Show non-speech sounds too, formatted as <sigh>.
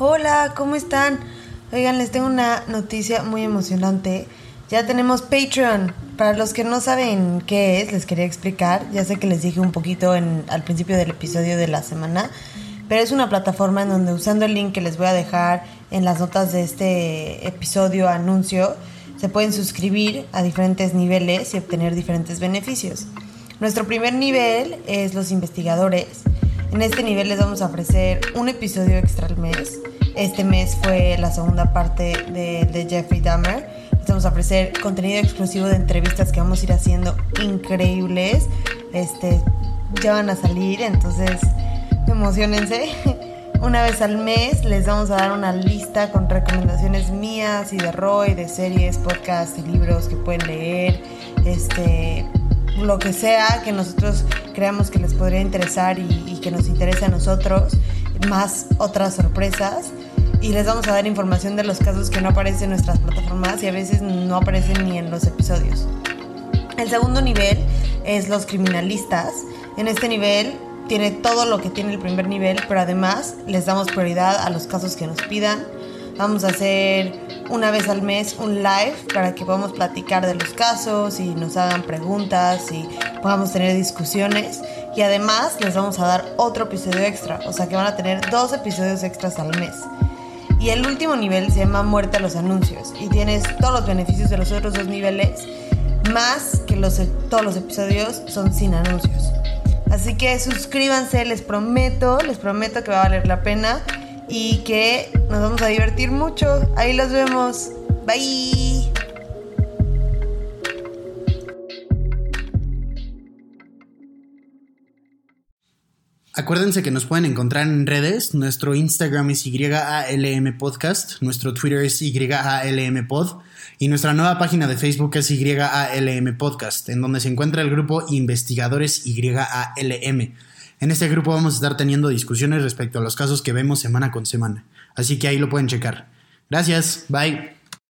Hola, ¿cómo están? Oigan, les tengo una noticia muy emocionante. Ya tenemos Patreon. Para los que no saben qué es, les quería explicar. Ya sé que les dije un poquito al principio del episodio de la semana, pero es una plataforma en donde usando el link que les voy a dejar en las notas de este episodio anuncio, se pueden suscribir a diferentes niveles y obtener diferentes beneficios. Nuestro primer nivel es los investigadores. En este nivel les vamos a ofrecer un episodio extra al mes este mes fue la segunda parte de, Jeffrey Dahmer. Les vamos a ofrecer contenido exclusivo de entrevistas que vamos a ir haciendo increíbles. Este, ya van a salir, entonces emocionense. <laughs> Una vez al mes les vamos a dar una lista con recomendaciones mías y de Roy, de series, podcasts y libros que pueden leer. Este, lo que sea que nosotros creamos que les podría interesar y, que nos interese a nosotros, más otras sorpresas y les vamos a dar información de los casos que no aparecen en nuestras plataformas y a veces no aparecen ni en los episodios. El segundo nivel es los criminalistas. En este nivel tiene todo lo que tiene el primer nivel, pero además les damos prioridad a los casos que nos pidan. Vamos a hacer una vez al mes un live para que podamos platicar de los casos y nos hagan preguntas y podamos tener discusiones. Y además les vamos a dar otro episodio extra, o sea que van a tener dos episodios extras al mes. Y el último nivel se llama muerte a los anuncios. Y tienes todos los beneficios de los otros dos niveles, más que los, todos los episodios son sin anuncios. Así que suscríbanse, les prometo, les prometo que va a valer la pena y que nos vamos a divertir mucho. Ahí los vemos. Bye. Acuérdense que nos pueden encontrar en redes. Nuestro Instagram es YALM Podcast, nuestro Twitter es YALM Pod y nuestra nueva página de Facebook es YALM Podcast, en donde se encuentra el grupo Investigadores YALM. En este grupo vamos a estar teniendo discusiones respecto a los casos que vemos semana con semana, así que ahí lo pueden checar. Gracias, bye.